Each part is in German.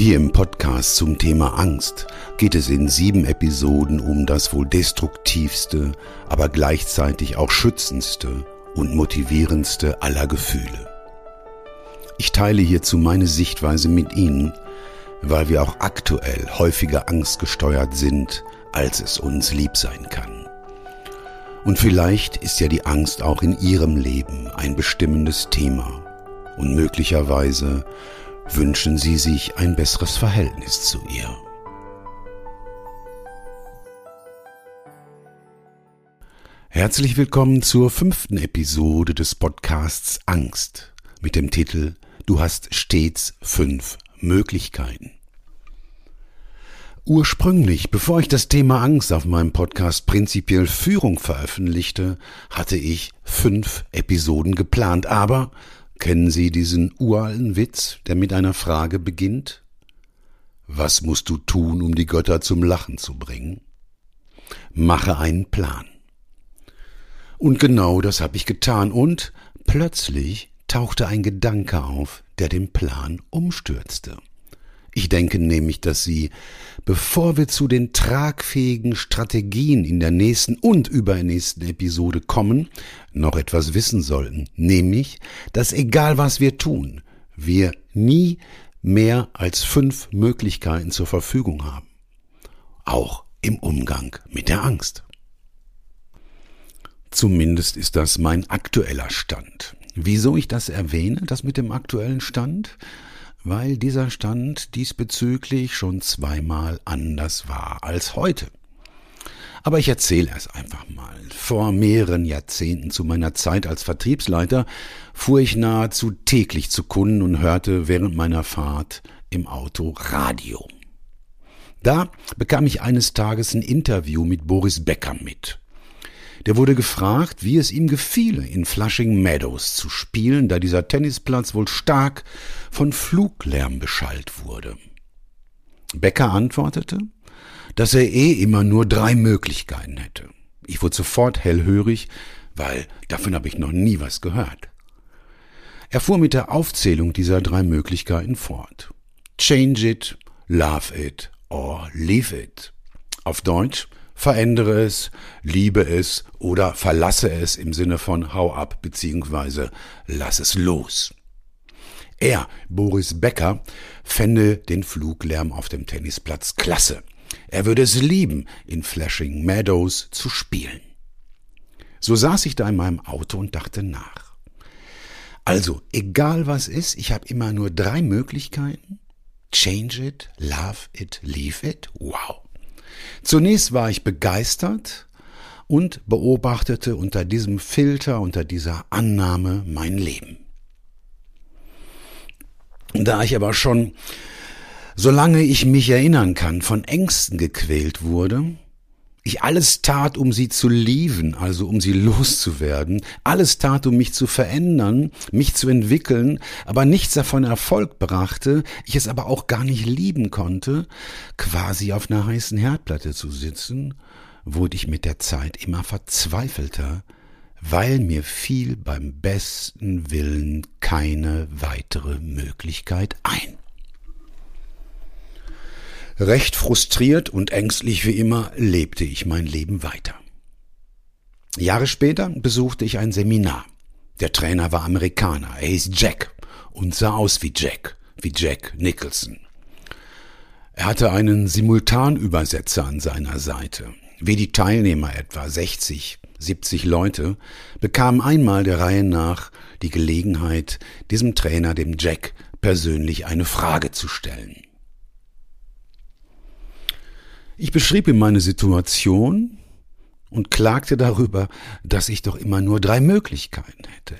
Hier im Podcast zum Thema Angst geht es in sieben Episoden um das wohl destruktivste, aber gleichzeitig auch schützendste und motivierendste aller Gefühle. Ich teile hierzu meine Sichtweise mit Ihnen, weil wir auch aktuell häufiger angstgesteuert sind, als es uns lieb sein kann. Und vielleicht ist ja die Angst auch in Ihrem Leben ein bestimmendes Thema und möglicherweise wünschen Sie sich ein besseres Verhältnis zu ihr. Herzlich willkommen zur fünften Episode des Podcasts Angst mit dem Titel Du hast stets fünf Möglichkeiten. Ursprünglich, bevor ich das Thema Angst auf meinem Podcast Prinzipiell Führung veröffentlichte, hatte ich fünf Episoden geplant, aber kennen Sie diesen uralten Witz, der mit einer Frage beginnt? Was musst du tun, um die Götter zum Lachen zu bringen? Mache einen Plan. Und genau das habe ich getan und plötzlich tauchte ein Gedanke auf, der den Plan umstürzte. Ich denke nämlich, dass Sie, bevor wir zu den tragfähigen Strategien in der nächsten und übernächsten Episode kommen, noch etwas wissen sollten, nämlich, dass egal was wir tun, wir nie mehr als fünf Möglichkeiten zur Verfügung haben. Auch im Umgang mit der Angst. Zumindest ist das mein aktueller Stand. Wieso ich das erwähne, das mit dem aktuellen Stand? Weil dieser Stand diesbezüglich schon zweimal anders war als heute. Aber ich erzähle es einfach mal. Vor mehreren Jahrzehnten zu meiner Zeit als Vertriebsleiter fuhr ich nahezu täglich zu Kunden und hörte während meiner Fahrt im Auto Radio. Da bekam ich eines Tages ein Interview mit Boris Becker mit. Der wurde gefragt, wie es ihm gefiele, in Flushing Meadows zu spielen, da dieser Tennisplatz wohl stark von Fluglärm beschallt wurde. Becker antwortete, dass er eh immer nur drei Möglichkeiten hätte. Ich wurde sofort hellhörig, weil davon habe ich noch nie was gehört. Er fuhr mit der Aufzählung dieser drei Möglichkeiten fort. Change it, love it or leave it. Auf Deutsch, verändere es, liebe es oder verlasse es im Sinne von hau ab bzw. lass es los. Er, Boris Becker, fände den Fluglärm auf dem Tennisplatz klasse. Er würde es lieben, in Flashing Meadows zu spielen. So saß ich da in meinem Auto und dachte nach. Also, egal was ist, ich habe immer nur drei Möglichkeiten. Change it, love it, leave it. Wow. Zunächst war ich begeistert und beobachtete unter diesem Filter, unter dieser Annahme mein Leben. Da ich aber schon, solange ich mich erinnern kann, von Ängsten gequält wurde, ich alles tat, um sie zu lieben, also um sie loszuwerden, alles tat, um mich zu verändern, mich zu entwickeln, aber nichts davon Erfolg brachte, ich es aber auch gar nicht lieben konnte, quasi auf einer heißen Herdplatte zu sitzen, wurde ich mit der Zeit immer verzweifelter, weil mir fiel beim besten Willen keine weitere Möglichkeit ein. Recht frustriert und ängstlich wie immer lebte ich mein Leben weiter. Jahre später besuchte ich ein Seminar. Der Trainer war Amerikaner, er hieß Jack und sah aus wie Jack, wie Jack Nicholson. Er hatte einen Simultanübersetzer an seiner Seite. Wie die Teilnehmer, etwa 60, 70 Leute, bekamen einmal der Reihe nach die Gelegenheit, diesem Trainer, dem Jack, persönlich eine Frage zu stellen. Ich beschrieb ihm meine Situation und klagte darüber, dass ich doch immer nur drei Möglichkeiten hätte.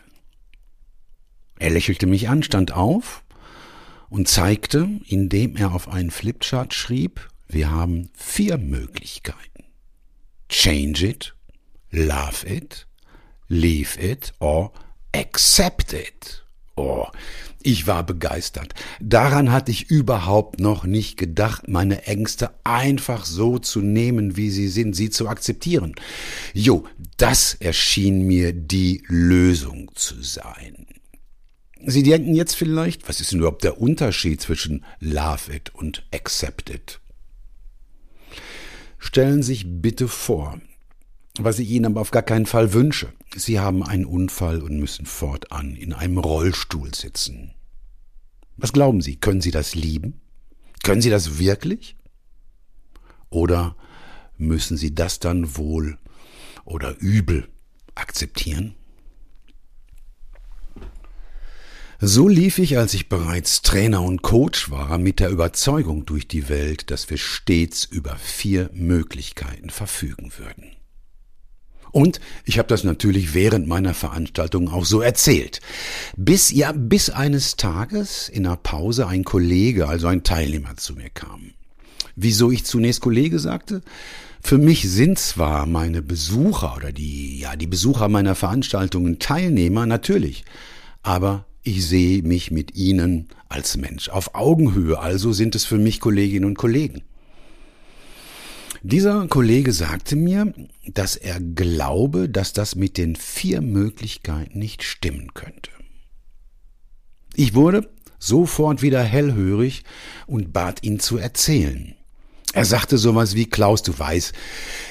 Er lächelte mich an, stand auf und zeigte, indem er auf einen Flipchart schrieb, wir haben vier Möglichkeiten. Change it, love it, leave it or accept it. Oh, ich war begeistert. Daran hatte ich überhaupt noch nicht gedacht, meine Ängste einfach so zu nehmen, wie sie sind, sie zu akzeptieren. Jo, das erschien mir die Lösung zu sein. Sie denken jetzt vielleicht, was ist denn überhaupt der Unterschied zwischen Love It und Accept It? Stellen Sie sich bitte vor, was ich Ihnen aber auf gar keinen Fall wünsche. Sie haben einen Unfall und müssen fortan in einem Rollstuhl sitzen. Was glauben Sie, können Sie das lieben? Können Sie das wirklich? Oder müssen Sie das dann wohl oder übel akzeptieren? So lief ich, als ich bereits Trainer und Coach war, mit der Überzeugung durch die Welt, dass wir stets über vier Möglichkeiten verfügen würden. Und ich habe das natürlich während meiner Veranstaltung auch so erzählt. Bis ja, bis eines Tages in einer Pause ein Kollege, also ein Teilnehmer zu mir kam. Wieso ich zunächst Kollege sagte? Für mich sind zwar meine Besucher oder die, ja, die Besucher meiner Veranstaltungen Teilnehmer, natürlich. Aber ich sehe mich mit ihnen als Mensch auf Augenhöhe, also sind es für mich Kolleginnen und Kollegen. Dieser Kollege sagte mir, dass er glaube, dass das mit den vier Möglichkeiten nicht stimmen könnte. Ich wurde sofort wieder hellhörig und bat ihn zu erzählen. Er sagte sowas wie, Klaus, du weißt,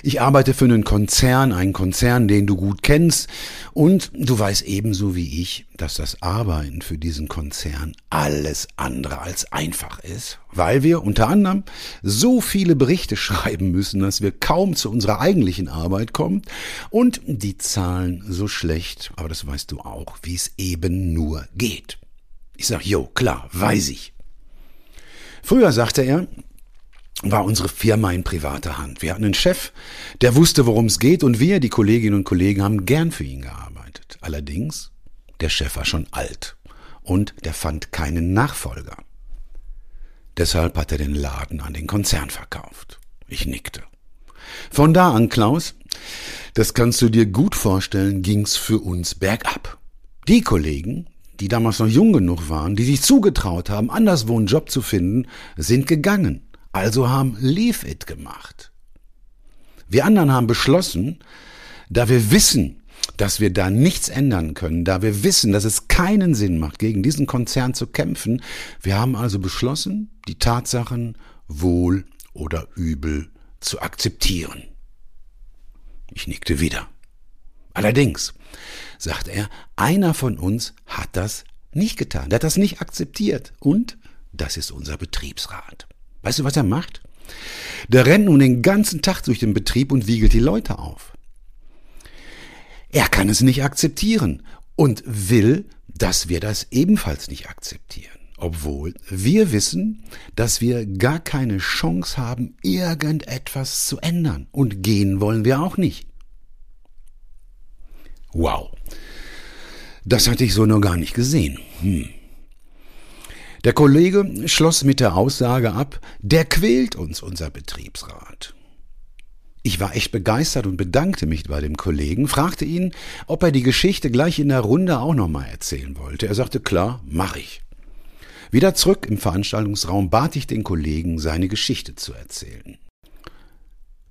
ich arbeite für einen Konzern, einen Konzern, den du gut kennst, und du weißt ebenso wie ich, dass das Arbeiten für diesen Konzern alles andere als einfach ist, weil wir unter anderem so viele Berichte schreiben müssen, dass wir kaum zu unserer eigentlichen Arbeit kommen und die Zahlen so schlecht, aber das weißt du auch, wie es eben nur geht. Ich sag, jo, klar, weiß ich. Früher sagte er, war unsere Firma in privater Hand. Wir hatten einen Chef, der wusste, worum es geht, und wir, die Kolleginnen und Kollegen, haben gern für ihn gearbeitet. Allerdings, der Chef war schon alt und der fand keinen Nachfolger. Deshalb hat er den Laden an den Konzern verkauft. Ich nickte. Von da an, Klaus, das kannst du dir gut vorstellen, ging's für uns bergab. Die Kollegen, die damals noch jung genug waren, die sich zugetraut haben, anderswo einen Job zu finden, sind gegangen. Also haben Leave It gemacht. Wir anderen haben beschlossen, da wir wissen, dass wir da nichts ändern können, da wir wissen, dass es keinen Sinn macht, gegen diesen Konzern zu kämpfen, wir haben also beschlossen, die Tatsachen wohl oder übel zu akzeptieren. Ich nickte wieder. Allerdings, sagt er, einer von uns hat das nicht getan, der hat das nicht akzeptiert und das ist unser Betriebsrat. Weißt du, was er macht? Der rennt nun den ganzen Tag durch den Betrieb und wiegelt die Leute auf. Er kann es nicht akzeptieren und will, dass wir das ebenfalls nicht akzeptieren. Obwohl wir wissen, dass wir gar keine Chance haben, irgendetwas zu ändern. Und gehen wollen wir auch nicht. Wow. Das hatte ich so noch gar nicht gesehen. Hm. Der Kollege schloss mit der Aussage ab, der quält uns, unser Betriebsrat. Ich war echt begeistert und bedankte mich bei dem Kollegen, fragte ihn, ob er die Geschichte gleich in der Runde auch nochmal erzählen wollte. Er sagte, klar, mach ich. Wieder zurück im Veranstaltungsraum bat ich den Kollegen, seine Geschichte zu erzählen.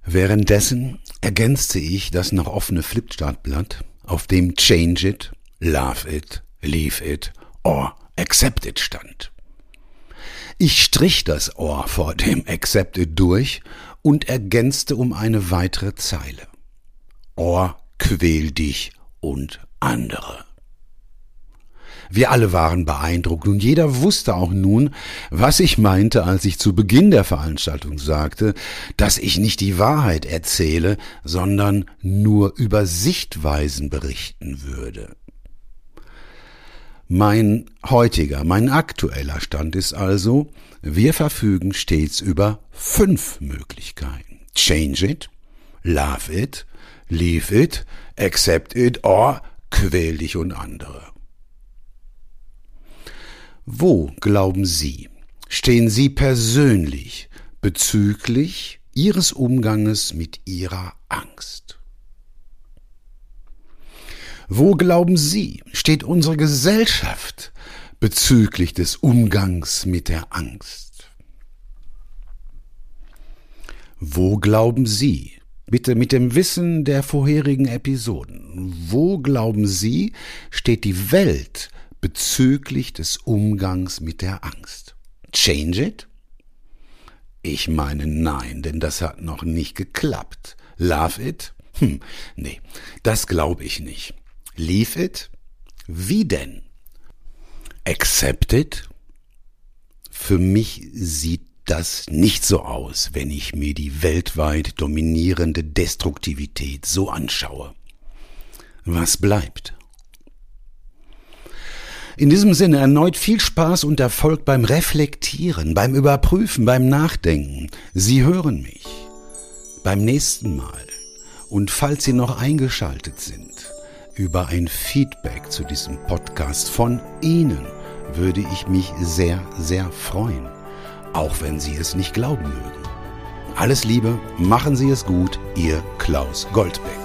Währenddessen ergänzte ich das noch offene Flipchartblatt, auf dem Change it, Love it, Leave it or Accept it stand. Ich strich das Ohr vor dem Accepted durch und ergänzte um eine weitere Zeile. Ohr quäl dich und andere. Wir alle waren beeindruckt und jeder wusste auch nun, was ich meinte, als ich zu Beginn der Veranstaltung sagte, dass ich nicht die Wahrheit erzähle, sondern nur über Sichtweisen berichten würde. Mein heutiger, mein aktueller Stand ist also, wir verfügen stets über fünf Möglichkeiten. Change it, love it, leave it, accept it or quäl dich und andere. Wo, glauben Sie, stehen Sie persönlich bezüglich Ihres Umganges mit Ihrer Angst? Wo glauben Sie, steht unsere Gesellschaft bezüglich des Umgangs mit der Angst? Wo glauben Sie, bitte mit dem Wissen der vorherigen Episoden, wo glauben Sie, steht die Welt bezüglich des Umgangs mit der Angst. Change it? Ich meine nein, denn das hat noch nicht geklappt. Love it? Hm, nee, das glaube ich nicht. Leave it? Wie denn? Accept it? Für mich sieht das nicht so aus, wenn ich mir die weltweit dominierende Destruktivität so anschaue. Was bleibt? In diesem Sinne erneut viel Spaß und Erfolg beim Reflektieren, beim Überprüfen, beim Nachdenken. Sie hören mich beim nächsten Mal. Und falls Sie noch eingeschaltet sind, über ein Feedback zu diesem Podcast von Ihnen würde ich mich sehr, sehr freuen, auch wenn Sie es nicht glauben mögen. Alles Liebe, machen Sie es gut, Ihr Klaus Goldbeck.